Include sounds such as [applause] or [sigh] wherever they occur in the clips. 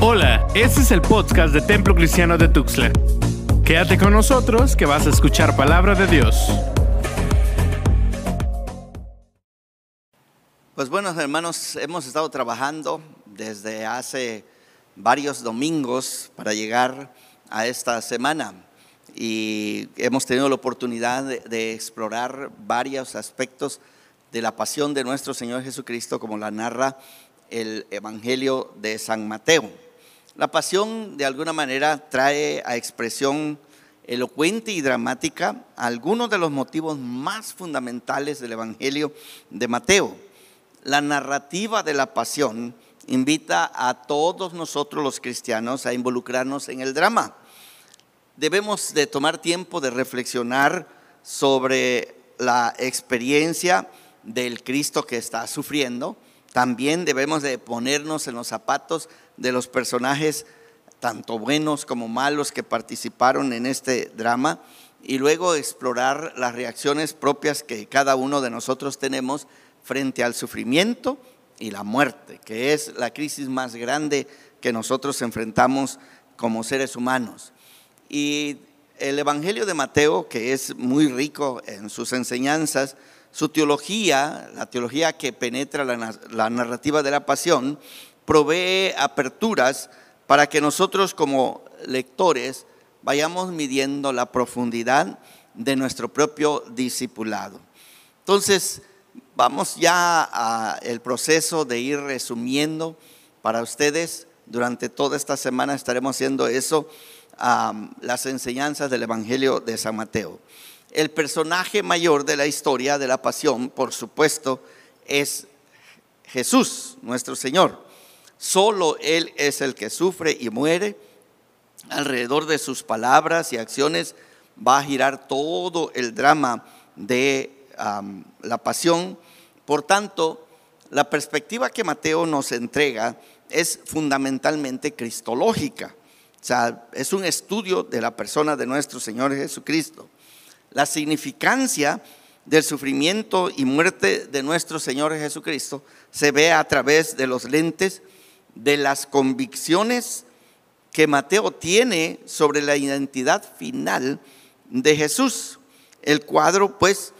Hola, este es el podcast de Templo Cristiano de Tuxtla. Quédate con nosotros que vas a escuchar palabra de Dios. Pues bueno, hermanos, hemos estado trabajando desde hace varios domingos para llegar a esta semana y hemos tenido la oportunidad de, de explorar varios aspectos de la pasión de nuestro Señor Jesucristo como la narra el Evangelio de San Mateo. La pasión de alguna manera trae a expresión elocuente y dramática algunos de los motivos más fundamentales del Evangelio de Mateo. La narrativa de la pasión invita a todos nosotros los cristianos a involucrarnos en el drama. Debemos de tomar tiempo de reflexionar sobre la experiencia del Cristo que está sufriendo. También debemos de ponernos en los zapatos de los personajes, tanto buenos como malos, que participaron en este drama y luego explorar las reacciones propias que cada uno de nosotros tenemos frente al sufrimiento y la muerte, que es la crisis más grande que nosotros enfrentamos como seres humanos. Y el Evangelio de Mateo, que es muy rico en sus enseñanzas, su teología, la teología que penetra la, narrativa de la pasión, provee aperturas para que nosotros como lectores vayamos midiendo la profundidad de nuestro propio discipulado. Entonces, vamos ya al proceso de ir resumiendo para ustedes. Durante toda esta semana estaremos haciendo eso, las enseñanzas del Evangelio de San Mateo. El personaje mayor de la historia de la pasión, por supuesto, es Jesús, nuestro Señor. Solo Él es el que sufre y muere. Alrededor de sus palabras y acciones va a girar todo el drama de la pasión. Por tanto, la perspectiva que Mateo nos entrega es fundamentalmente cristológica. O sea, es un estudio de la persona de nuestro Señor Jesucristo. La significancia del sufrimiento y muerte de nuestro Señor Jesucristo se ve a través de los lentes de las convicciones que Mateo tiene sobre la identidad final de Jesús. El cuadro, pues,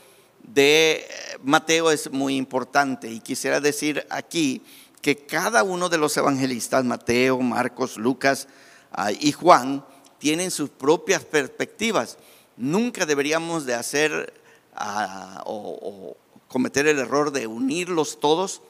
de Mateo es muy importante y quisiera decir aquí que cada uno de los evangelistas, Mateo, Marcos, Lucas ah, y Juan, tienen sus propias perspectivas nunca deberíamos de hacer ah, o, cometer el error de unirlos todos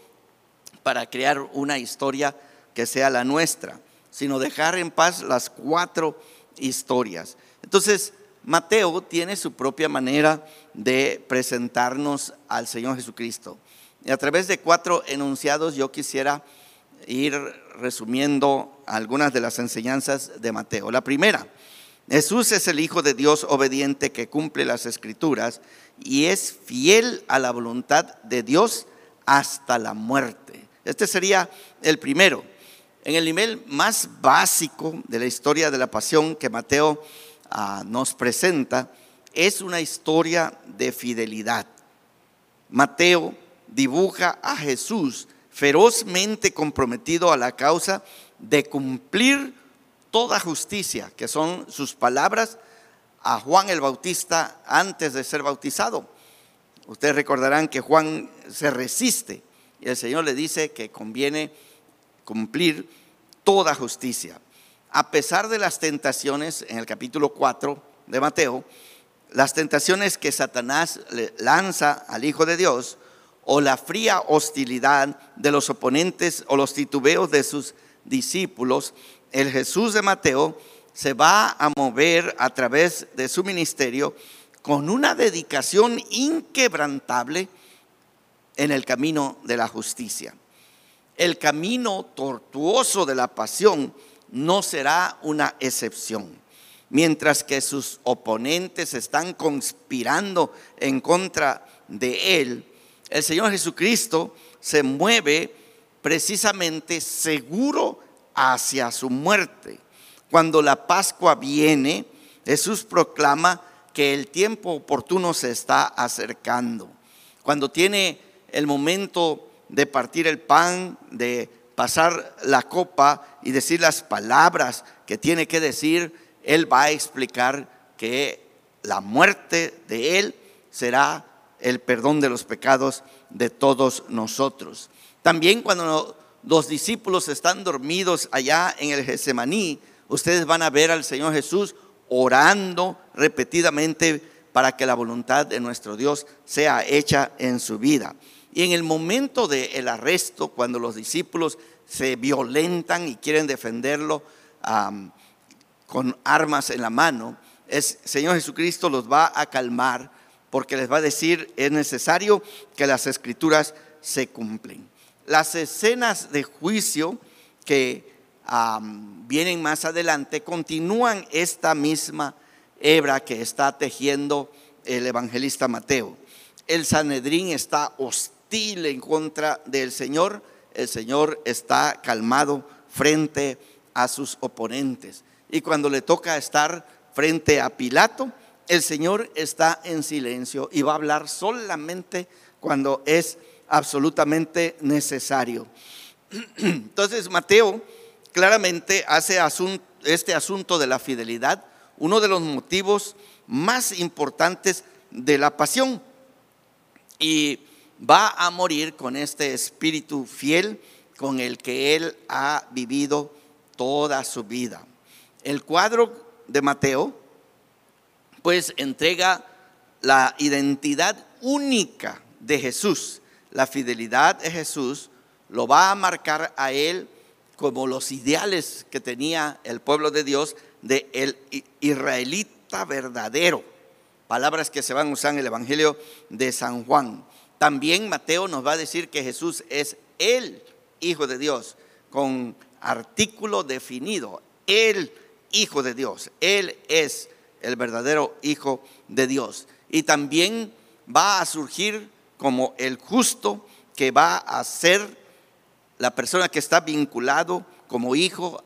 para crear una historia que sea la nuestra, sino dejar en paz las cuatro historias. Entonces, Mateo tiene su propia manera de presentarnos al Señor Jesucristo. Y a través de cuatro enunciados yo quisiera ir resumiendo algunas de las enseñanzas de Mateo. La primera, Jesús es el Hijo de Dios obediente que cumple las escrituras y es fiel a la voluntad de Dios hasta la muerte. Este sería el primero. En el nivel más básico de la historia de la pasión que Mateo ah, nos presenta, es una historia de fidelidad. Mateo dibuja a Jesús ferozmente comprometido a la causa de cumplir toda justicia, que son sus palabras a Juan el Bautista antes de ser bautizado. Ustedes recordarán que Juan se resiste y el Señor le dice que conviene cumplir toda justicia. A pesar de las tentaciones en el capítulo 4 de Mateo, las tentaciones que Satanás lanza al Hijo de Dios, o la fría hostilidad de los oponentes o los titubeos de sus discípulos, el Jesús de Mateo se va a mover a través de su ministerio con una dedicación inquebrantable en el camino de la justicia. El camino tortuoso de la pasión no será una excepción. Mientras que sus oponentes están conspirando en contra de él, el Señor Jesucristo se mueve precisamente seguro hacia su muerte. Cuando la Pascua viene, Jesús proclama que el tiempo oportuno se está acercando. Cuando tiene el momento de partir el pan, de pasar la copa, y decir las palabras que tiene que decir, Él va a explicar que la muerte de Él será el perdón de los pecados de todos nosotros. También cuando los discípulos están dormidos allá en el Getsemaní, ustedes van a ver al Señor Jesús orando repetidamente para que la voluntad de nuestro Dios sea hecha en su vida. Y en el momento del arresto, cuando los discípulos se violentan y quieren defenderlo con armas en la mano, el Señor Jesucristo los va a calmar porque les va a decir, es necesario que las escrituras se cumplen. Las escenas de juicio que vienen más adelante continúan esta misma hebra que está tejiendo el evangelista Mateo. El Sanedrín está hostil en contra del Señor, el Señor está calmado frente a sus oponentes. Y cuando le toca estar frente a Pilato, el Señor está en silencio y va a hablar solamente cuando es absolutamente necesario. [clears throat] Entonces Mateo claramente hace este asunto de la fidelidad uno de los motivos más importantes de la pasión y va a morir con este espíritu fiel con el que él ha vivido toda su vida. El cuadro de Mateo pues entrega la identidad única de Jesús. La fidelidad de Jesús lo va a marcar a él como los ideales que tenía el pueblo de Dios de el israelita verdadero. Palabras que se van a usar en el Evangelio de San Juan. También Mateo nos va a decir que Jesús es el Hijo de Dios, con artículo definido, el Hijo de Dios. Él es el verdadero Hijo de Dios. Y también va a surgir como el justo que va a ser la persona que está vinculado como hijo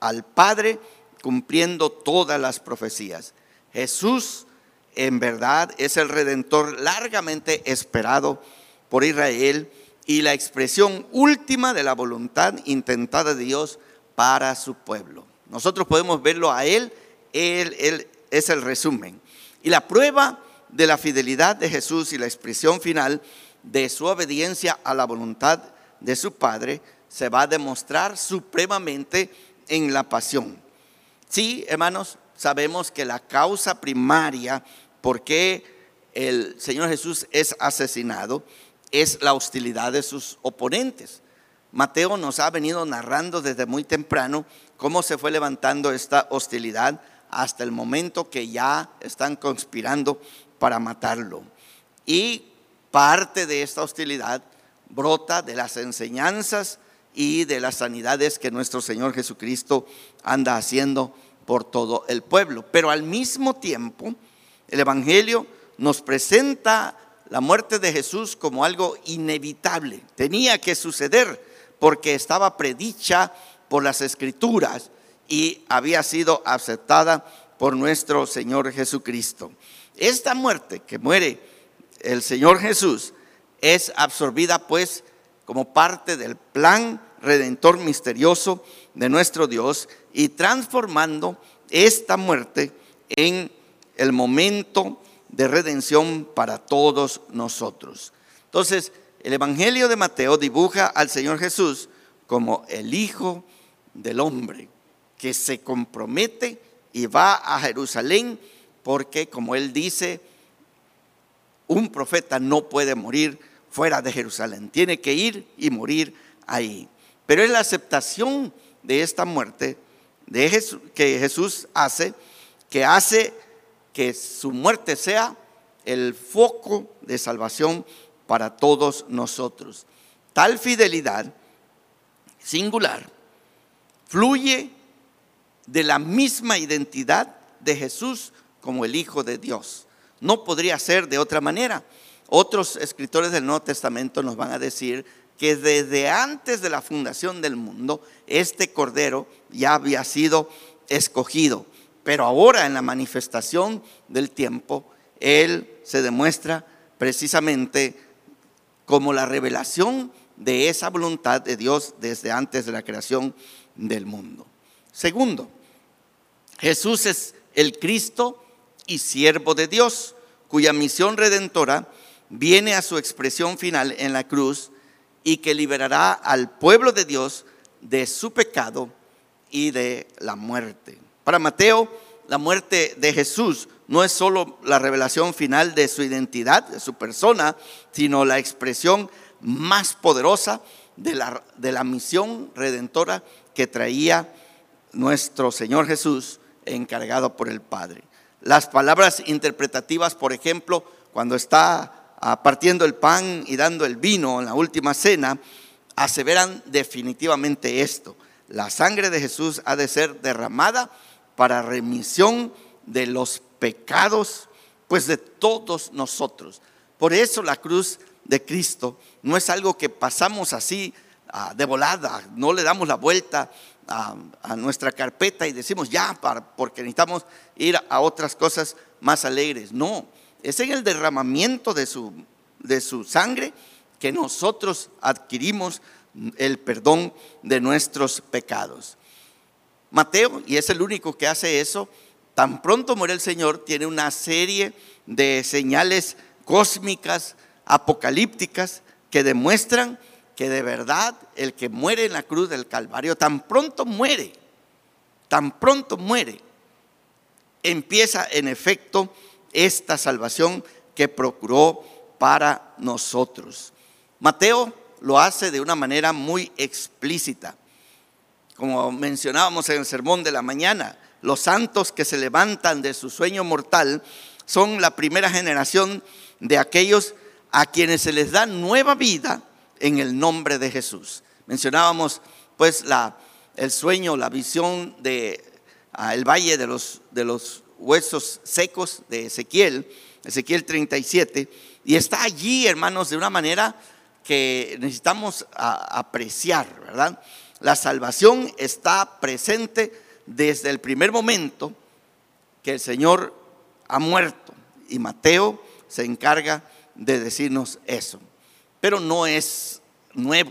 al Padre, cumpliendo todas las profecías. Jesús en verdad es el redentor largamente esperado por Israel y la expresión última de la voluntad intentada de Dios para su pueblo. Nosotros podemos verlo a Él, Él, él es el resumen. Y la prueba de la fidelidad de Jesús y la expresión final de su obediencia a la voluntad de su Padre se va a demostrar supremamente en la pasión. Sí, hermanos, sabemos que la causa primaria por qué el Señor Jesús es asesinado es la hostilidad de sus oponentes. Mateo nos ha venido narrando desde muy temprano cómo se fue levantando esta hostilidad hasta el momento que ya están conspirando para matarlo. Y parte de esta hostilidad brota de las enseñanzas y de las sanidades que nuestro Señor Jesucristo anda haciendo por todo el pueblo. Pero al mismo tiempo, el Evangelio nos presenta la muerte de Jesús como algo inevitable. Tenía que suceder porque estaba predicha por las escrituras y había sido aceptada por nuestro Señor Jesucristo. Esta muerte que muere el Señor Jesús es absorbida pues como parte del plan redentor misterioso de nuestro Dios y transformando esta muerte en el momento de redención para todos nosotros. Entonces, el Evangelio de Mateo dibuja al Señor Jesús como el Hijo del Hombre, que se compromete y va a Jerusalén porque, como él dice, un profeta no puede morir fuera de Jerusalén, tiene que ir y morir ahí. Pero es la aceptación de esta muerte de Jesús, que Jesús hace, que hace que su muerte sea el foco de salvación para todos nosotros. Tal fidelidad singular fluye de la misma identidad de Jesús como el Hijo de Dios. No podría ser de otra manera. Otros escritores del Nuevo Testamento nos van a decir que desde antes de la fundación del mundo, este Cordero ya había sido escogido. Pero ahora en la manifestación del tiempo, Él se demuestra precisamente como la revelación de esa voluntad de Dios desde antes de la creación del mundo. Segundo, Jesús es el Cristo y siervo de Dios, cuya misión redentora viene a su expresión final en la cruz y que liberará al pueblo de Dios de su pecado y de la muerte. Para Mateo, la muerte de Jesús no es solo la revelación final de su identidad, de su persona, sino la expresión más poderosa de la, de la misión redentora que traía nuestro Señor Jesús encargado por el Padre. Las palabras interpretativas, por ejemplo, cuando está ah, partiendo el pan y dando el vino en la última cena, aseveran definitivamente esto. La sangre de Jesús ha de ser derramada para remisión de los pecados, pues de todos nosotros. Por eso la cruz de Cristo no es algo que pasamos así ah, de volada, no le damos la vuelta a, nuestra carpeta y decimos ya, porque necesitamos ir a otras cosas más alegres. No, es en el derramamiento de su, de su sangre que nosotros adquirimos el perdón de nuestros pecados. Mateo, y es el único que hace eso, tan pronto muere el Señor, tiene una serie de señales cósmicas, apocalípticas, que demuestran que de verdad el que muere en la cruz del Calvario, tan pronto muere, tan pronto muere, empieza en efecto esta salvación que procuró para nosotros. Mateo lo hace de una manera muy explícita. Como mencionábamos en el sermón de la mañana, los santos que se levantan de su sueño mortal son la primera generación de aquellos a quienes se les da nueva vida en el nombre de Jesús. Mencionábamos pues la, el sueño, la visión de ah, el valle de los, de los huesos secos de Ezequiel, Ezequiel 37, y está allí, hermanos, de una manera que necesitamos apreciar, ¿verdad? La salvación está presente desde el primer momento que el Señor ha muerto y Mateo se encarga de decirnos eso. Pero no es nuevo.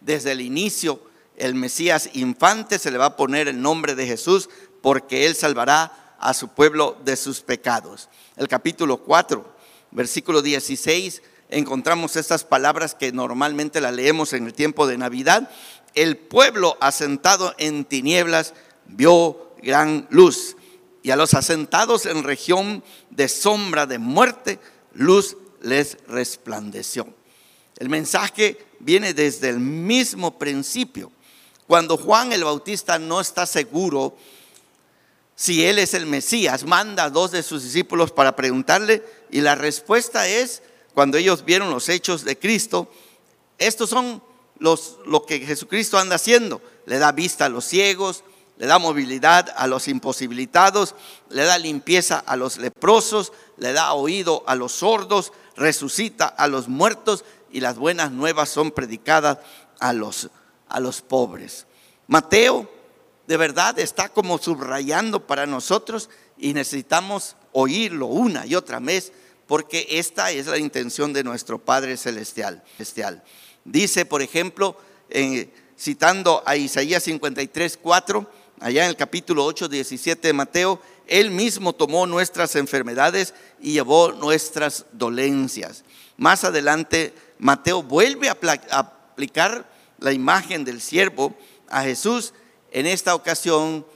Desde el inicio, el Mesías infante se le va a poner el nombre de Jesús porque él salvará a su pueblo de sus pecados. El capítulo 4, versículo 16, encontramos estas palabras que normalmente las leemos en el tiempo de Navidad. El pueblo asentado en tinieblas vio gran luz y a los asentados en región de sombra de muerte, luz les resplandeció. El mensaje viene desde el mismo principio. Cuando Juan el Bautista no está seguro si él es el Mesías, manda a dos de sus discípulos para preguntarle y la respuesta es, cuando ellos vieron los hechos de Cristo, estos son los, lo que Jesucristo anda haciendo. Le da vista a los ciegos, le da movilidad a los imposibilitados, le da limpieza a los leprosos, le da oído a los sordos, resucita a los muertos y las buenas nuevas son predicadas a los, a los pobres. Mateo de verdad está como subrayando para nosotros y necesitamos oírlo una y otra vez porque esta es la intención de nuestro Padre Celestial. Dice, por ejemplo, citando a Isaías 53, 4, allá en el capítulo 8, 17 de Mateo, Él mismo tomó nuestras enfermedades y llevó nuestras dolencias. Más adelante, Mateo vuelve a aplicar la imagen del siervo a Jesús, en esta ocasión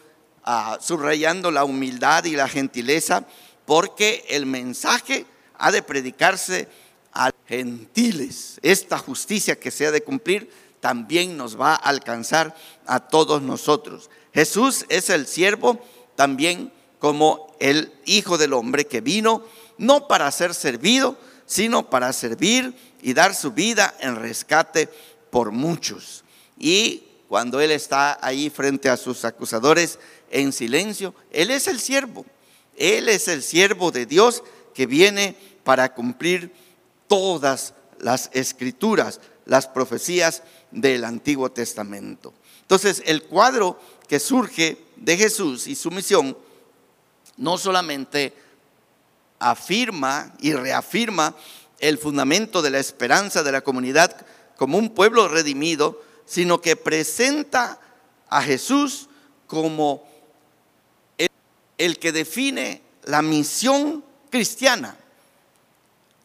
ah, subrayando la humildad y la gentileza, porque el mensaje ha de predicarse a gentiles. Esta justicia que se ha de cumplir también nos va a alcanzar a todos nosotros. Jesús es el siervo también como el Hijo del Hombre que vino no para ser servido, sino para servir y dar su vida en rescate por muchos. Y cuando Él está ahí frente a sus acusadores en silencio, Él es el siervo. Él es el siervo de Dios que viene para cumplir todas las escrituras, las profecías del Antiguo Testamento. Entonces, el cuadro que surge de Jesús y su misión no solamente afirma y reafirma el fundamento de la esperanza de la comunidad como un pueblo redimido, sino que presenta a Jesús como el, que define la misión cristiana.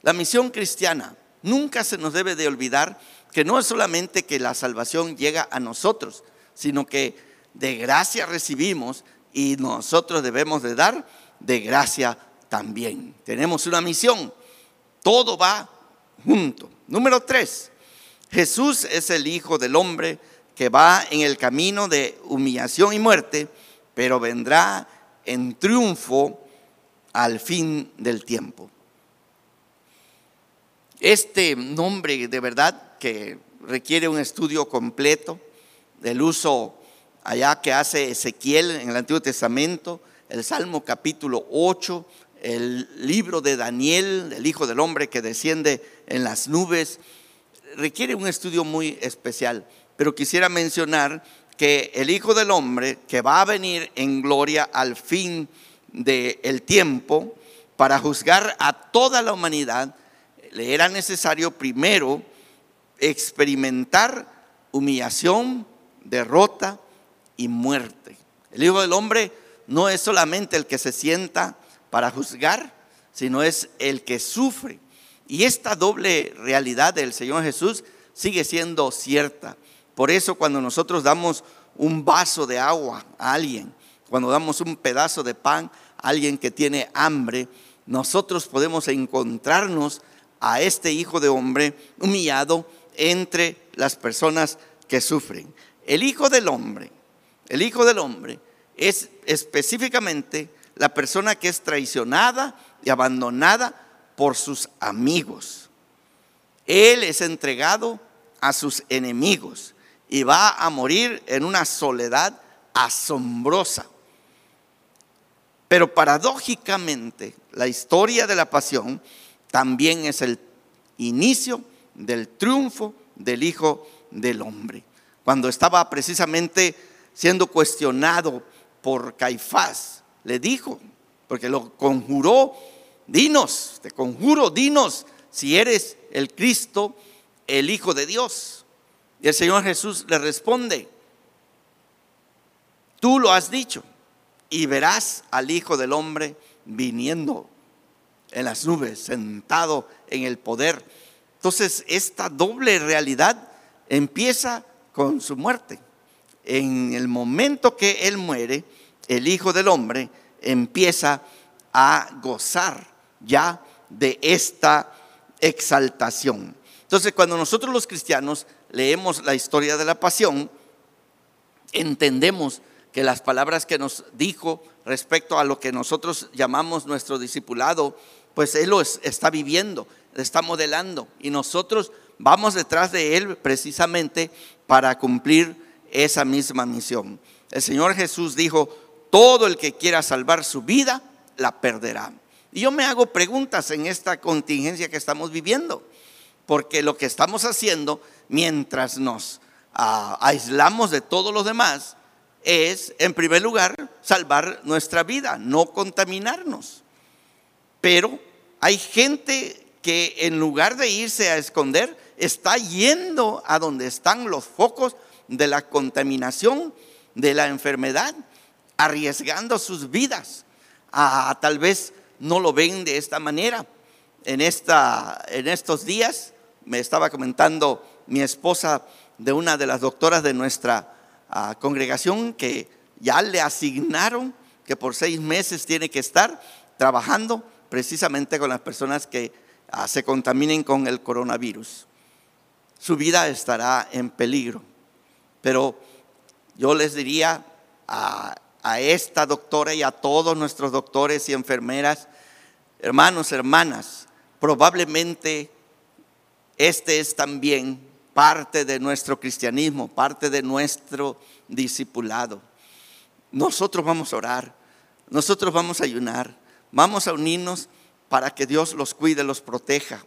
La misión cristiana. Nunca se nos debe de olvidar que no es solamente que la salvación llega a nosotros, sino que de gracia recibimos y nosotros debemos de dar de gracia también. Tenemos una misión. Todo va junto. Número tres, Jesús es el Hijo del Hombre que va en el camino de humillación y muerte, pero vendrá en triunfo al fin del tiempo. Este nombre de verdad que requiere un estudio completo del uso allá que hace Ezequiel en el Antiguo Testamento, el Salmo capítulo 8, el libro de Daniel, el Hijo del Hombre que desciende en las nubes, requiere un estudio muy especial. Pero quisiera mencionar que el Hijo del Hombre que va a venir en gloria al fin del tiempo para juzgar a toda la humanidad, le era necesario primero experimentar humillación, derrota y muerte. El Hijo del Hombre no es solamente el que se sienta para juzgar, sino es el que sufre. Y esta doble realidad del Señor Jesús sigue siendo cierta. Por eso cuando nosotros damos un vaso de agua a alguien, cuando damos un pedazo de pan a alguien que tiene hambre, nosotros podemos encontrarnos a este Hijo de Hombre humillado entre las personas que sufren. El Hijo del Hombre, el Hijo del Hombre es específicamente la persona que es traicionada y abandonada por sus amigos. Él es entregado a sus enemigos y va a morir en una soledad asombrosa. Pero paradójicamente, la historia de la pasión también es el inicio del triunfo del Hijo del Hombre. Cuando estaba precisamente siendo cuestionado por Caifás, le dijo, porque lo conjuró, dinos, te conjuro, dinos si eres el Cristo, el Hijo de Dios. Y el Señor Jesús le responde, tú lo has dicho y verás al Hijo del Hombre viniendo en las nubes, sentado en el poder. Entonces, esta doble realidad empieza con su muerte. En el momento que Él muere, el Hijo del Hombre empieza a gozar ya de esta exaltación. Entonces, cuando nosotros los cristianos leemos la historia de la pasión, entendemos que las palabras que nos dijo respecto a lo que nosotros llamamos nuestro discipulado, pues Él lo está viviendo, está modelando y nosotros vamos detrás de Él precisamente para cumplir esa misma misión. El Señor Jesús dijo, todo el que quiera salvar su vida, la perderá. Y yo me hago preguntas en esta contingencia que estamos viviendo, porque lo que estamos haciendo mientras nos ah, aislamos de todos los demás es, en primer lugar, salvar nuestra vida, no contaminarnos. Pero hay gente que en lugar de irse a esconder, está yendo a donde están los focos de la contaminación, de la enfermedad arriesgando sus vidas. a tal vez no lo ven de esta manera. En, esta, en estos días me estaba comentando mi esposa de una de las doctoras de nuestra ah, congregación que ya le asignaron que por seis meses tiene que estar trabajando precisamente con las personas que ah, se contaminen con el coronavirus. Su vida estará en peligro. Pero yo les diría a a esta doctora y a todos nuestros doctores y enfermeras, hermanos, hermanas, probablemente este es también parte de nuestro cristianismo, parte de nuestro discipulado. Nosotros vamos a orar, nosotros vamos a ayunar, vamos a unirnos para que Dios los cuide, los proteja.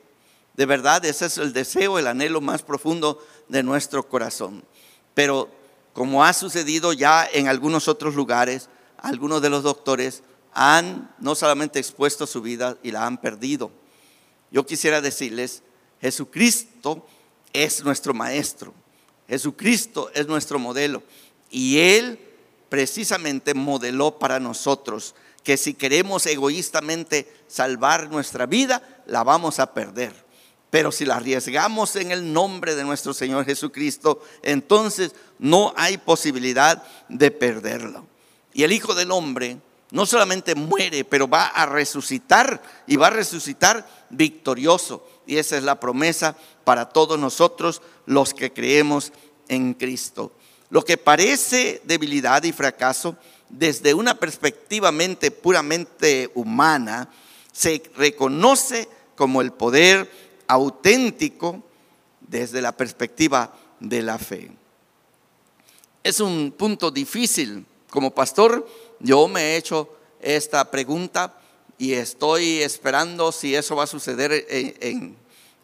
De verdad, ese es el deseo, el anhelo más profundo de nuestro corazón. Pero como ha sucedido ya en algunos otros lugares, algunos de los doctores han no solamente expuesto su vida y la han perdido. Yo quisiera decirles, Jesucristo es nuestro maestro. Jesucristo es nuestro modelo. Y Él precisamente modeló para nosotros que si queremos egoístamente salvar nuestra vida, la vamos a perder. Pero si la arriesgamos en el nombre de nuestro Señor Jesucristo, entonces no hay posibilidad de perderlo. Y el Hijo del Hombre no solamente muere, pero va a resucitar y va a resucitar victorioso. Y esa es la promesa para todos nosotros los que creemos en Cristo. Lo que parece debilidad y fracaso desde una perspectiva puramente humana, se reconoce como el poder auténtico desde la perspectiva de la fe. Es un punto difícil. Como pastor, yo me he hecho esta pregunta y estoy esperando si eso va a suceder en,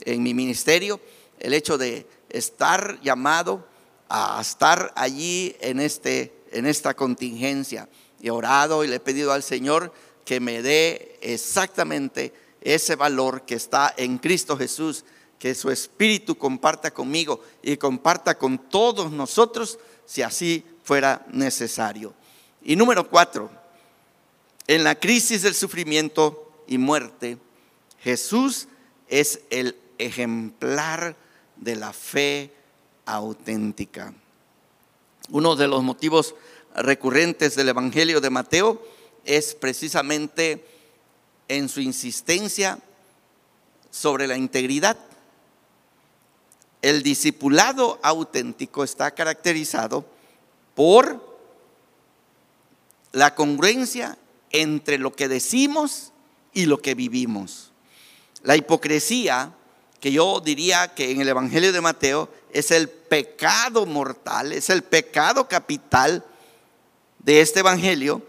en mi ministerio, el hecho de estar llamado a estar allí en, este, en esta contingencia. He orado y le he pedido al Señor que me dé exactamente ese valor que está en Cristo Jesús, que su Espíritu comparta conmigo y comparta con todos nosotros si así fuera necesario. Y número cuatro, en la crisis del sufrimiento y muerte, Jesús es el ejemplar de la fe auténtica. Uno de los motivos recurrentes del Evangelio de Mateo es precisamente en su insistencia sobre la integridad. El discipulado auténtico está caracterizado por la congruencia entre lo que decimos y lo que vivimos. La hipocresía, que yo diría que en el Evangelio de Mateo es el pecado mortal, es el pecado capital de este Evangelio,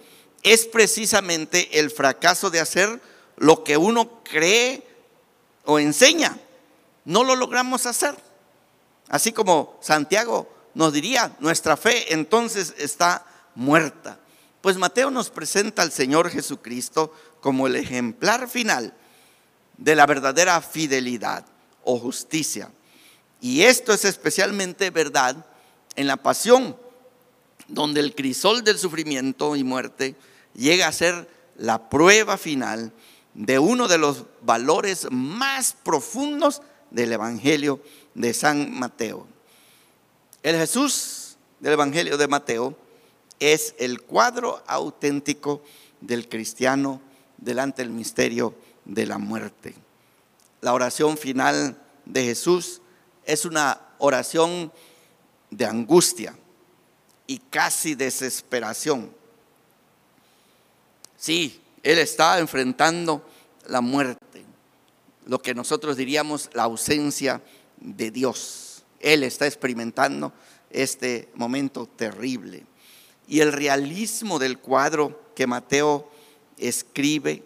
es precisamente el fracaso de hacer lo que uno cree o enseña. No lo logramos hacer. Así como Santiago nos diría, nuestra fe entonces está muerta. Pues Mateo nos presenta al Señor Jesucristo como el ejemplar final de la verdadera fidelidad o justicia. Y esto es especialmente verdad en la pasión, donde el crisol del sufrimiento y muerte llega a ser la prueba final de uno de los valores más profundos del Evangelio de San Mateo. El Jesús del Evangelio de Mateo es el cuadro auténtico del cristiano delante del misterio de la muerte. La oración final de Jesús es una oración de angustia y casi desesperación. Sí, Él está enfrentando la muerte, lo que nosotros diríamos la ausencia de Dios. Él está experimentando este momento terrible. Y el realismo del cuadro que Mateo escribe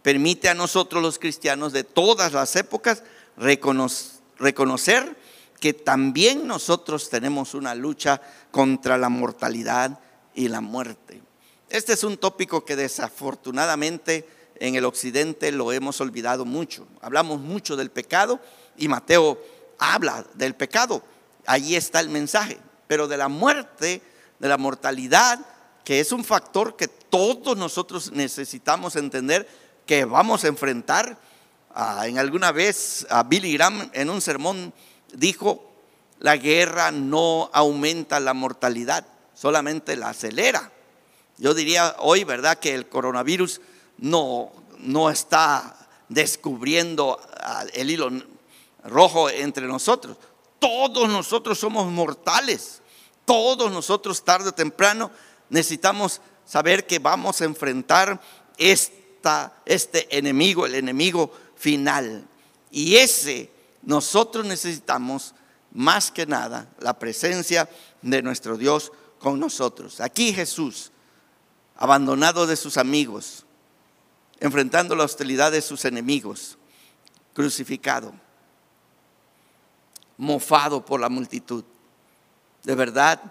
permite a nosotros los cristianos de todas las épocas reconocer que también nosotros tenemos una lucha contra la mortalidad y la muerte. Este es un tópico que desafortunadamente en el occidente lo hemos olvidado mucho. Hablamos mucho del pecado y Mateo habla del pecado. Allí está el mensaje. Pero de la muerte, de la mortalidad, que es un factor que todos nosotros necesitamos entender que vamos a enfrentar Ah, en alguna vez a Billy Graham en un sermón dijo, la guerra no aumenta la mortalidad, solamente la acelera. Yo diría hoy, ¿verdad?, que el coronavirus no, no está descubriendo el hilo rojo entre nosotros. Todos nosotros somos mortales. Todos nosotros tarde o temprano necesitamos saber que vamos a enfrentar esta, este enemigo, el enemigo final. Y ese nosotros necesitamos más que nada la presencia de nuestro Dios con nosotros. Aquí Jesús, abandonado de sus amigos, enfrentando la hostilidad de sus enemigos, crucificado, mofado por la multitud. De verdad,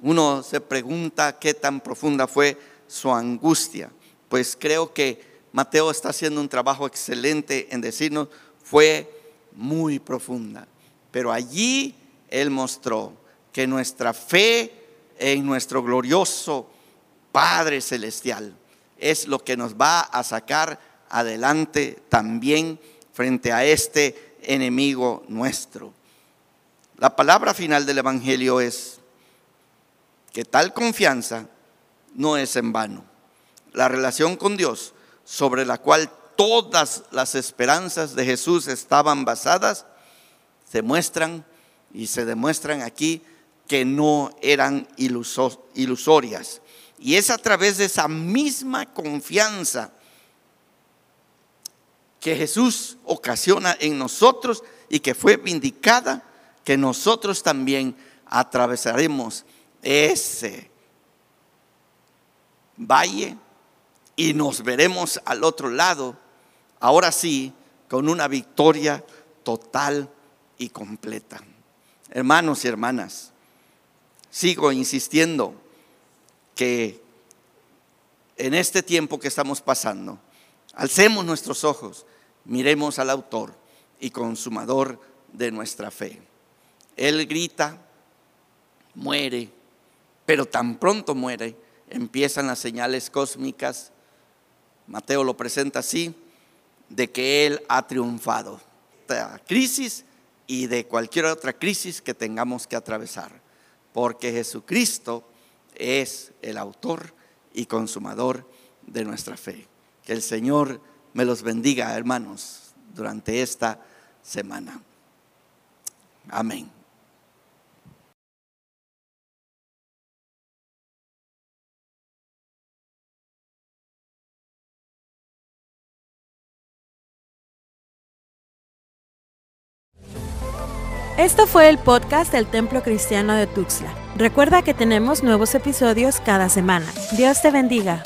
uno se pregunta qué tan profunda fue su angustia, pues creo que Mateo está haciendo un trabajo excelente en decirnos, fue muy profunda. Pero allí Él mostró que nuestra fe en nuestro glorioso Padre Celestial es lo que nos va a sacar adelante también frente a este enemigo nuestro. La palabra final del Evangelio es que tal confianza no es en vano. La relación con Dios sobre la cual todas las esperanzas de Jesús estaban basadas, se muestran y se demuestran aquí que no eran ilusorias. Y es a través de esa misma confianza que Jesús ocasiona en nosotros y que fue vindicada, que nosotros también atravesaremos ese valle y nos veremos al otro lado, ahora sí, con una victoria total y completa. Hermanos y hermanas, sigo insistiendo que en este tiempo que estamos pasando, alcemos nuestros ojos, miremos al autor y consumador de nuestra fe. Él grita, muere, pero tan pronto muere, empiezan las señales cósmicas. Mateo lo presenta así, de que Él ha triunfado. De crisis y de cualquier otra crisis que tengamos que atravesar, porque Jesucristo es el autor y consumador de nuestra fe. Que el Señor me los bendiga, hermanos, durante esta semana. Amén. Esto fue el podcast del Templo Cristiano de Tuxtla. Recuerda que tenemos nuevos episodios cada semana. Dios te bendiga.